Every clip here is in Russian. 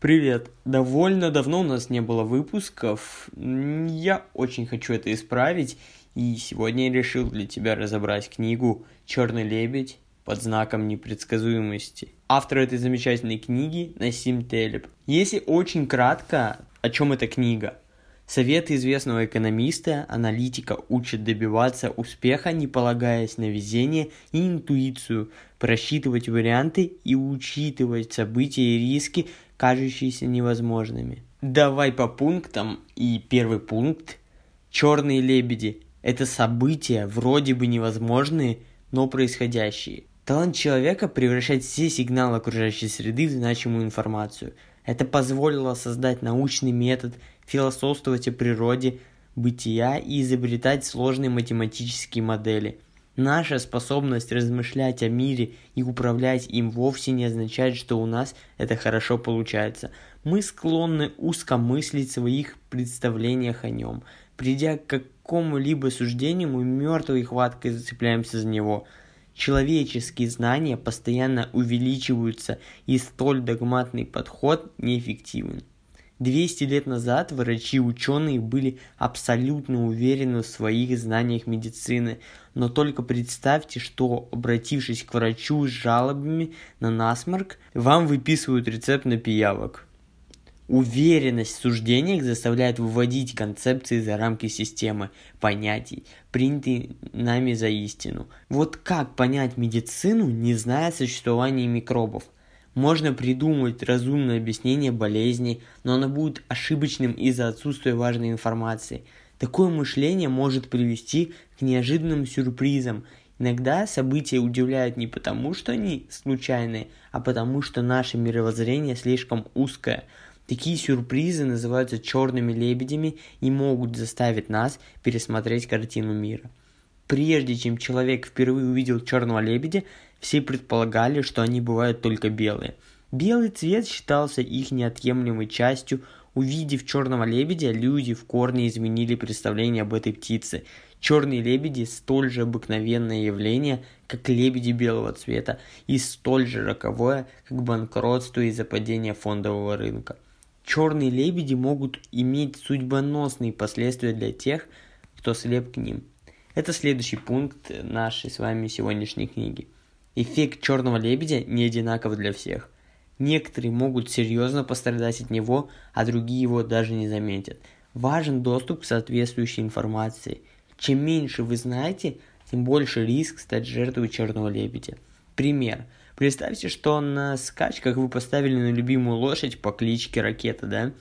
Привет. Довольно давно у нас не было выпусков. Я очень хочу это исправить. И сегодня я решил для тебя разобрать книгу «Черный лебедь» под знаком непредсказуемости. Автор этой замечательной книги Насим Телеб. Если очень кратко, о чем эта книга? Советы известного экономиста, аналитика учат добиваться успеха, не полагаясь на везение и интуицию, просчитывать варианты и учитывать события и риски, кажущиеся невозможными. Давай по пунктам. И первый пункт. Черные лебеди. Это события, вроде бы невозможные, но происходящие. Талант человека превращать все сигналы окружающей среды в значимую информацию. Это позволило создать научный метод, философствовать о природе, бытия и изобретать сложные математические модели – Наша способность размышлять о мире и управлять им вовсе не означает, что у нас это хорошо получается. Мы склонны узко мыслить в своих представлениях о нем. Придя к какому-либо суждению, мы мертвой хваткой зацепляемся за него. Человеческие знания постоянно увеличиваются, и столь догматный подход неэффективен. 200 лет назад врачи и ученые были абсолютно уверены в своих знаниях медицины, но только представьте, что, обратившись к врачу с жалобами на насморк, вам выписывают рецепт на пиявок. Уверенность в суждениях заставляет выводить концепции за рамки системы понятий, принятые нами за истину. Вот как понять медицину, не зная существования микробов – можно придумать разумное объяснение болезни, но оно будет ошибочным из-за отсутствия важной информации. Такое мышление может привести к неожиданным сюрпризам. Иногда события удивляют не потому, что они случайные, а потому, что наше мировоззрение слишком узкое. Такие сюрпризы называются черными лебедями и могут заставить нас пересмотреть картину мира. Прежде чем человек впервые увидел черного лебедя, все предполагали, что они бывают только белые. Белый цвет считался их неотъемлемой частью. Увидев черного лебедя, люди в корне изменили представление об этой птице. Черные лебеди столь же обыкновенное явление, как лебеди белого цвета, и столь же роковое, как банкротство из-за падения фондового рынка. Черные лебеди могут иметь судьбоносные последствия для тех, кто слеп к ним. Это следующий пункт нашей с вами сегодняшней книги. Эффект черного лебедя не одинаков для всех. Некоторые могут серьезно пострадать от него, а другие его даже не заметят. Важен доступ к соответствующей информации. Чем меньше вы знаете, тем больше риск стать жертвой черного лебедя. Пример. Представьте, что на скачках вы поставили на любимую лошадь по кличке Ракета, да?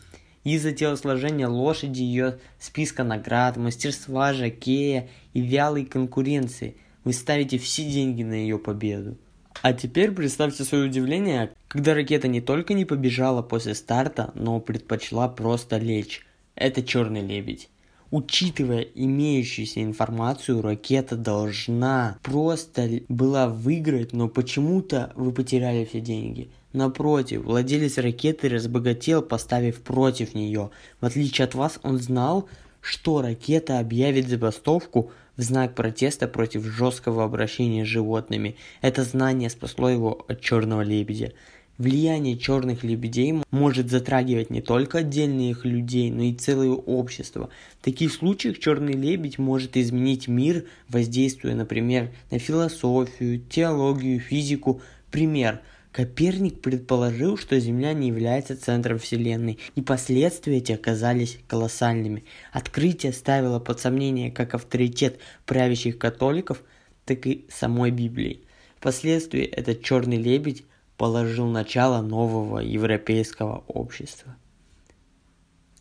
Из-за телосложения лошади, ее списка наград, мастерства жокея и вялой конкуренции – вы ставите все деньги на ее победу. А теперь представьте свое удивление, когда ракета не только не побежала после старта, но предпочла просто лечь. Это черный лебедь. Учитывая имеющуюся информацию, ракета должна просто была выиграть, но почему-то вы потеряли все деньги. Напротив, владелец ракеты разбогател, поставив против нее. В отличие от вас, он знал, что ракета объявит забастовку в знак протеста против жесткого обращения с животными. Это знание спасло его от черного лебедя. Влияние черных лебедей может затрагивать не только отдельных людей, но и целое общество. В таких случаях черный лебедь может изменить мир, воздействуя, например, на философию, теологию, физику. Пример – Коперник предположил, что Земля не является центром Вселенной, и последствия эти оказались колоссальными. Открытие ставило под сомнение как авторитет правящих католиков, так и самой Библии. Впоследствии этот черный лебедь положил начало нового европейского общества.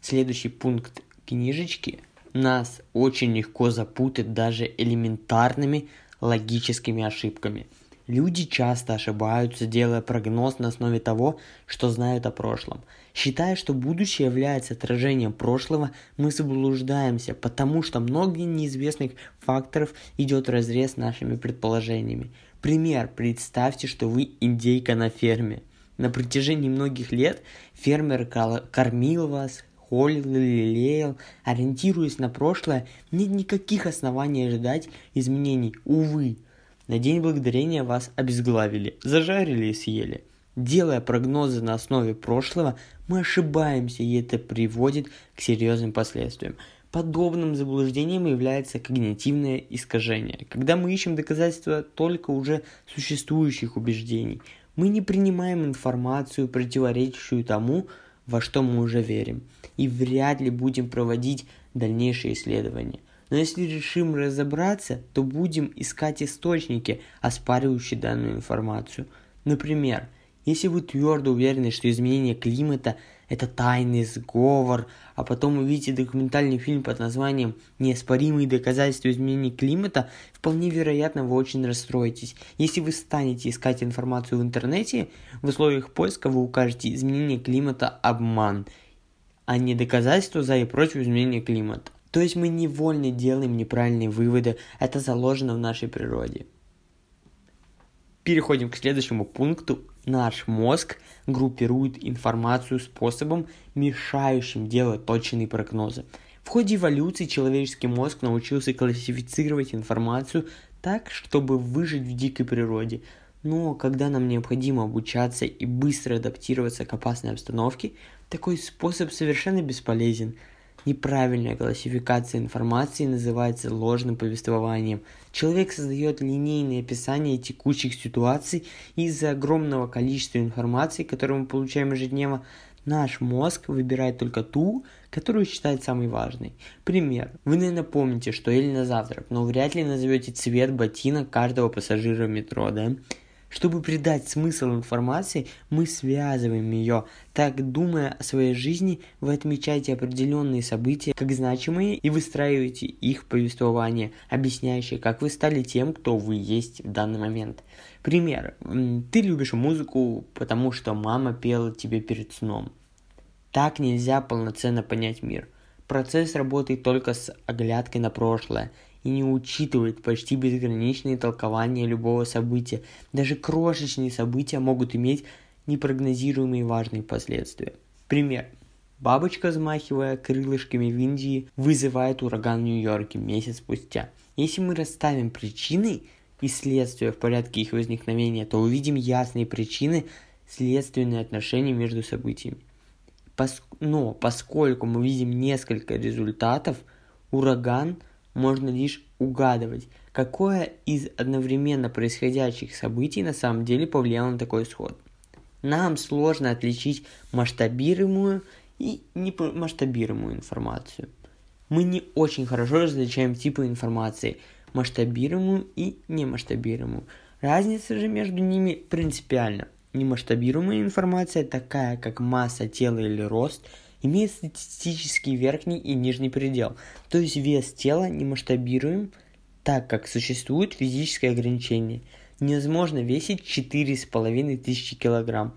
Следующий пункт книжечки нас очень легко запутать даже элементарными логическими ошибками – Люди часто ошибаются, делая прогноз на основе того, что знают о прошлом. Считая, что будущее является отражением прошлого, мы заблуждаемся, потому что много неизвестных факторов идет в разрез с нашими предположениями. Пример. Представьте, что вы индейка на ферме. На протяжении многих лет фермер кормил вас, холил лелеял, ориентируясь на прошлое, нет никаких оснований ожидать изменений. Увы, на День Благодарения вас обезглавили, зажарили и съели. Делая прогнозы на основе прошлого, мы ошибаемся, и это приводит к серьезным последствиям. Подобным заблуждением является когнитивное искажение, когда мы ищем доказательства только уже существующих убеждений. Мы не принимаем информацию, противоречащую тому, во что мы уже верим, и вряд ли будем проводить дальнейшие исследования. Но если решим разобраться, то будем искать источники, оспаривающие данную информацию. Например, если вы твердо уверены, что изменение климата – это тайный сговор, а потом увидите документальный фильм под названием «Неоспоримые доказательства изменения климата», вполне вероятно вы очень расстроитесь. Если вы станете искать информацию в интернете, в условиях поиска вы укажете «изменение климата – обман», а не доказательство за и против изменения климата. То есть мы невольно делаем неправильные выводы, это заложено в нашей природе. Переходим к следующему пункту. Наш мозг группирует информацию способом, мешающим делать точные прогнозы. В ходе эволюции человеческий мозг научился классифицировать информацию так, чтобы выжить в дикой природе. Но когда нам необходимо обучаться и быстро адаптироваться к опасной обстановке, такой способ совершенно бесполезен – Неправильная классификация информации называется ложным повествованием. Человек создает линейное описание текущих ситуаций из-за огромного количества информации, которую мы получаем ежедневно. Наш мозг выбирает только ту, которую считает самой важной. Пример. Вы, наверное, помните, что ели на завтрак, но вряд ли назовете цвет ботинок каждого пассажира метро, да? Чтобы придать смысл информации, мы связываем ее. Так, думая о своей жизни, вы отмечаете определенные события как значимые и выстраиваете их повествование, объясняющее, как вы стали тем, кто вы есть в данный момент. Пример. Ты любишь музыку, потому что мама пела тебе перед сном. Так нельзя полноценно понять мир. Процесс работает только с оглядкой на прошлое – и не учитывает почти безграничные толкования любого события. Даже крошечные события могут иметь непрогнозируемые важные последствия. Пример. Бабочка, взмахивая крылышками в Индии, вызывает ураган в Нью-Йорке месяц спустя. Если мы расставим причины и следствия в порядке их возникновения, то увидим ясные причины, следственные отношения между событиями. Но поскольку мы видим несколько результатов, ураган – можно лишь угадывать, какое из одновременно происходящих событий на самом деле повлияло на такой исход. Нам сложно отличить масштабируемую и немасштабируемую информацию. Мы не очень хорошо различаем типы информации, масштабируемую и немасштабируемую. Разница же между ними принципиальна. Немасштабируемая информация, такая как масса тела или рост – имеет статистический верхний и нижний предел, то есть вес тела не масштабируем, так как существует физическое ограничение. Невозможно весить 4,5 тысячи килограмм.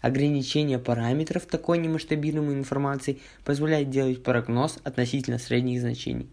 Ограничение параметров такой немасштабируемой информации позволяет делать прогноз относительно средних значений.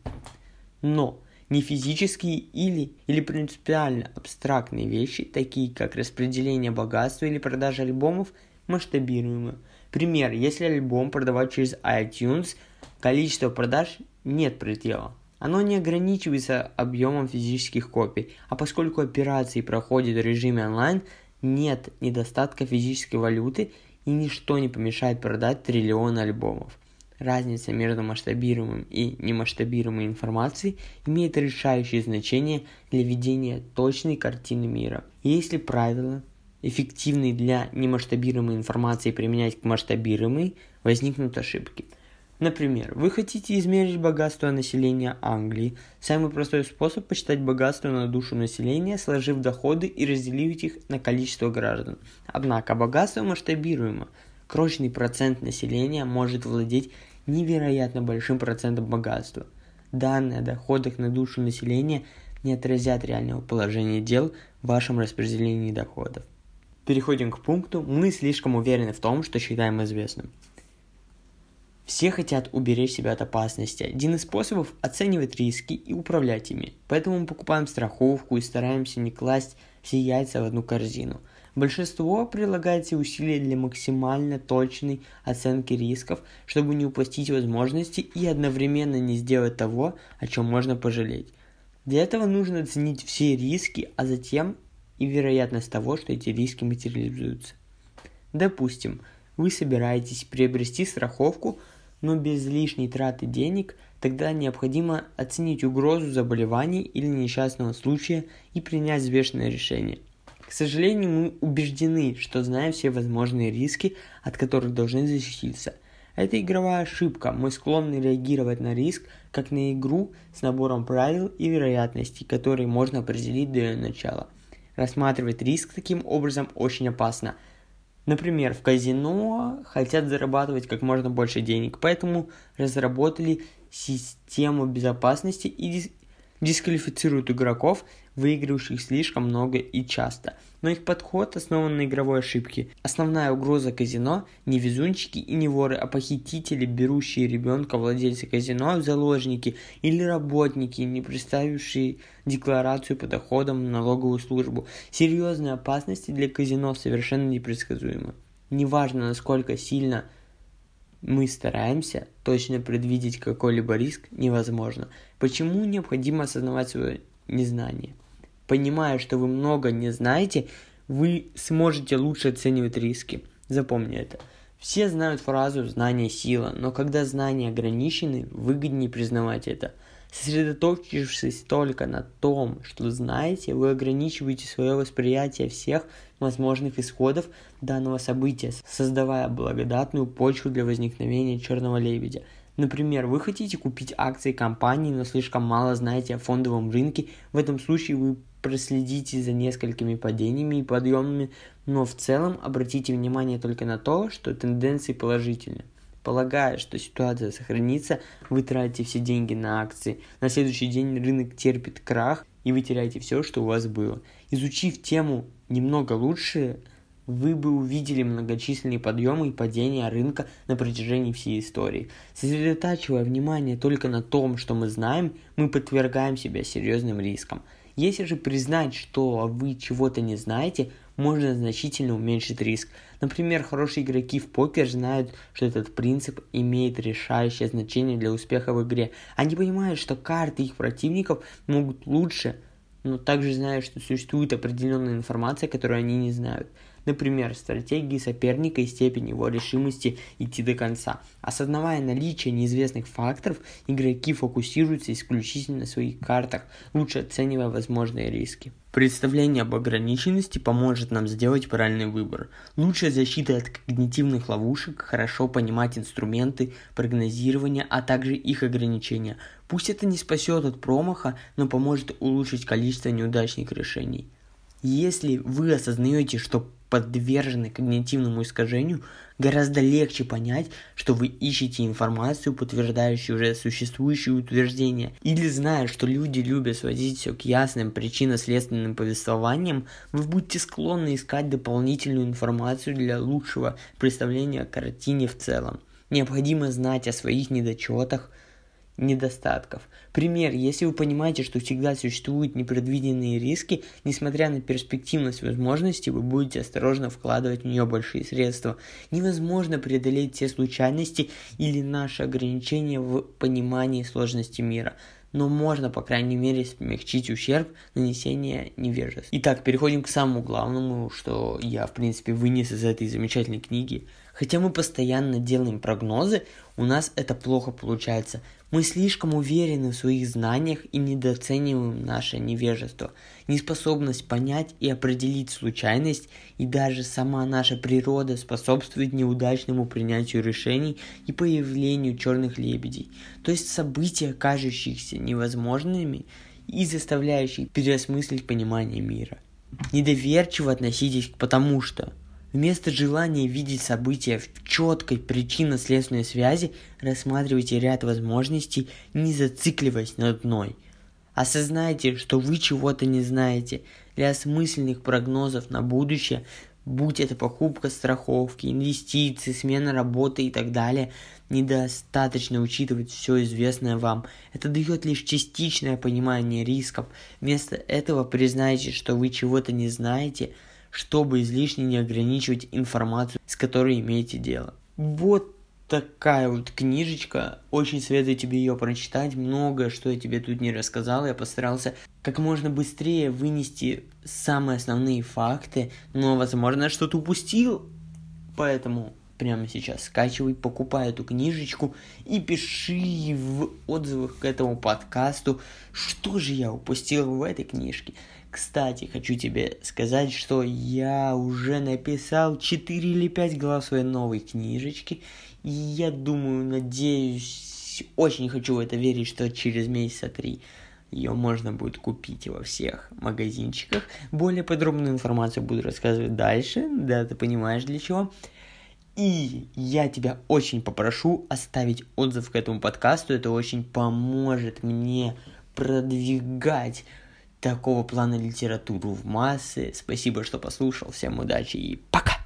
Но не физические или, или принципиально абстрактные вещи, такие как распределение богатства или продажа альбомов, масштабируемы – Пример, если альбом продавать через iTunes, количество продаж нет предела. Оно не ограничивается объемом физических копий, а поскольку операции проходят в режиме онлайн, нет недостатка физической валюты и ничто не помешает продать триллионы альбомов. Разница между масштабируемым и немасштабируемой информацией имеет решающее значение для ведения точной картины мира. если правила эффективный для немасштабируемой информации применять к масштабируемой, возникнут ошибки. Например, вы хотите измерить богатство населения Англии. Самый простой способ посчитать богатство на душу населения, сложив доходы и разделив их на количество граждан. Однако богатство масштабируемо. Крошечный процент населения может владеть невероятно большим процентом богатства. Данные о доходах на душу населения не отразят реального положения дел в вашем распределении доходов. Переходим к пункту «Мы слишком уверены в том, что считаем известным». Все хотят уберечь себя от опасности. Один из способов – оценивать риски и управлять ими. Поэтому мы покупаем страховку и стараемся не класть все яйца в одну корзину. Большинство прилагает все усилия для максимально точной оценки рисков, чтобы не упустить возможности и одновременно не сделать того, о чем можно пожалеть. Для этого нужно оценить все риски, а затем и вероятность того, что эти риски материализуются. Допустим, вы собираетесь приобрести страховку, но без лишней траты денег, тогда необходимо оценить угрозу заболеваний или несчастного случая и принять взвешенное решение. К сожалению, мы убеждены, что знаем все возможные риски, от которых должны защититься. Это игровая ошибка. Мы склонны реагировать на риск, как на игру с набором правил и вероятностей, которые можно определить до ее начала. Рассматривать риск таким образом очень опасно – Например, в казино хотят зарабатывать как можно больше денег, поэтому разработали систему безопасности и дисквалифицируют игроков, выигрывающих слишком много и часто. Но их подход основан на игровой ошибке. Основная угроза казино – не везунчики и не воры, а похитители, берущие ребенка владельца казино в заложники или работники, не представившие декларацию по доходам в налоговую службу. Серьезные опасности для казино совершенно непредсказуемы. Неважно, насколько сильно мы стараемся, точно предвидеть какой-либо риск невозможно. Почему необходимо осознавать свое незнание? Понимая, что вы много не знаете, вы сможете лучше оценивать риски. Запомни это. Все знают фразу «знание – сила», но когда знания ограничены, выгоднее признавать это – Сосредоточившись только на том, что знаете, вы ограничиваете свое восприятие всех возможных исходов данного события, создавая благодатную почву для возникновения черного лебедя. Например, вы хотите купить акции компании, но слишком мало знаете о фондовом рынке. В этом случае вы проследите за несколькими падениями и подъемами, но в целом обратите внимание только на то, что тенденции положительны. Полагая, что ситуация сохранится, вы тратите все деньги на акции. На следующий день рынок терпит крах, и вы теряете все, что у вас было. Изучив тему немного лучше, вы бы увидели многочисленные подъемы и падения рынка на протяжении всей истории. Сосредотачивая внимание только на том, что мы знаем, мы подвергаем себя серьезным рискам. Если же признать, что вы чего-то не знаете, можно значительно уменьшить риск. Например, хорошие игроки в покер знают, что этот принцип имеет решающее значение для успеха в игре. Они понимают, что карты их противников могут лучше, но также знают, что существует определенная информация, которую они не знают. Например, стратегии соперника и степень его решимости идти до конца. Осознавая наличие неизвестных факторов, игроки фокусируются исключительно на своих картах, лучше оценивая возможные риски. Представление об ограниченности поможет нам сделать правильный выбор. Лучшая защита от когнитивных ловушек – хорошо понимать инструменты прогнозирования, а также их ограничения. Пусть это не спасет от промаха, но поможет улучшить количество неудачных решений. Если вы осознаете, что подвержены когнитивному искажению, гораздо легче понять, что вы ищете информацию, подтверждающую уже существующие утверждения, или зная, что люди любят сводить все к ясным причинно-следственным повествованиям, вы будете склонны искать дополнительную информацию для лучшего представления о картине в целом. Необходимо знать о своих недочетах, недостатков. Пример, если вы понимаете, что всегда существуют непредвиденные риски, несмотря на перспективность возможностей, вы будете осторожно вкладывать в нее большие средства. Невозможно преодолеть все случайности или наши ограничения в понимании сложности мира но можно, по крайней мере, смягчить ущерб нанесения невежества. Итак, переходим к самому главному, что я, в принципе, вынес из этой замечательной книги. Хотя мы постоянно делаем прогнозы, у нас это плохо получается. Мы слишком уверены в своих знаниях и недооцениваем наше невежество, неспособность понять и определить случайность, и даже сама наша природа способствует неудачному принятию решений и появлению черных лебедей, то есть события, кажущихся невозможными и заставляющих переосмыслить понимание мира. Недоверчиво относитесь к потому что – Вместо желания видеть события в четкой причинно-следственной связи, рассматривайте ряд возможностей, не зацикливаясь на одной. Осознайте, что вы чего-то не знаете. Для осмысленных прогнозов на будущее, будь это покупка страховки, инвестиции, смена работы и так далее, недостаточно учитывать все известное вам. Это дает лишь частичное понимание рисков. Вместо этого признайте, что вы чего-то не знаете – чтобы излишне не ограничивать информацию, с которой имеете дело. Вот такая вот книжечка. Очень советую тебе ее прочитать. Многое, что я тебе тут не рассказал. Я постарался как можно быстрее вынести самые основные факты. Но, возможно, что-то упустил. Поэтому прямо сейчас скачивай, покупай эту книжечку и пиши в отзывах к этому подкасту, что же я упустил в этой книжке. Кстати, хочу тебе сказать, что я уже написал 4 или 5 глав своей новой книжечки, и я думаю, надеюсь, очень хочу в это верить, что через месяца три ее можно будет купить во всех магазинчиках. Более подробную информацию буду рассказывать дальше, да, ты понимаешь для чего. И я тебя очень попрошу оставить отзыв к этому подкасту. Это очень поможет мне продвигать такого плана литературу в массы. Спасибо, что послушал. Всем удачи и пока!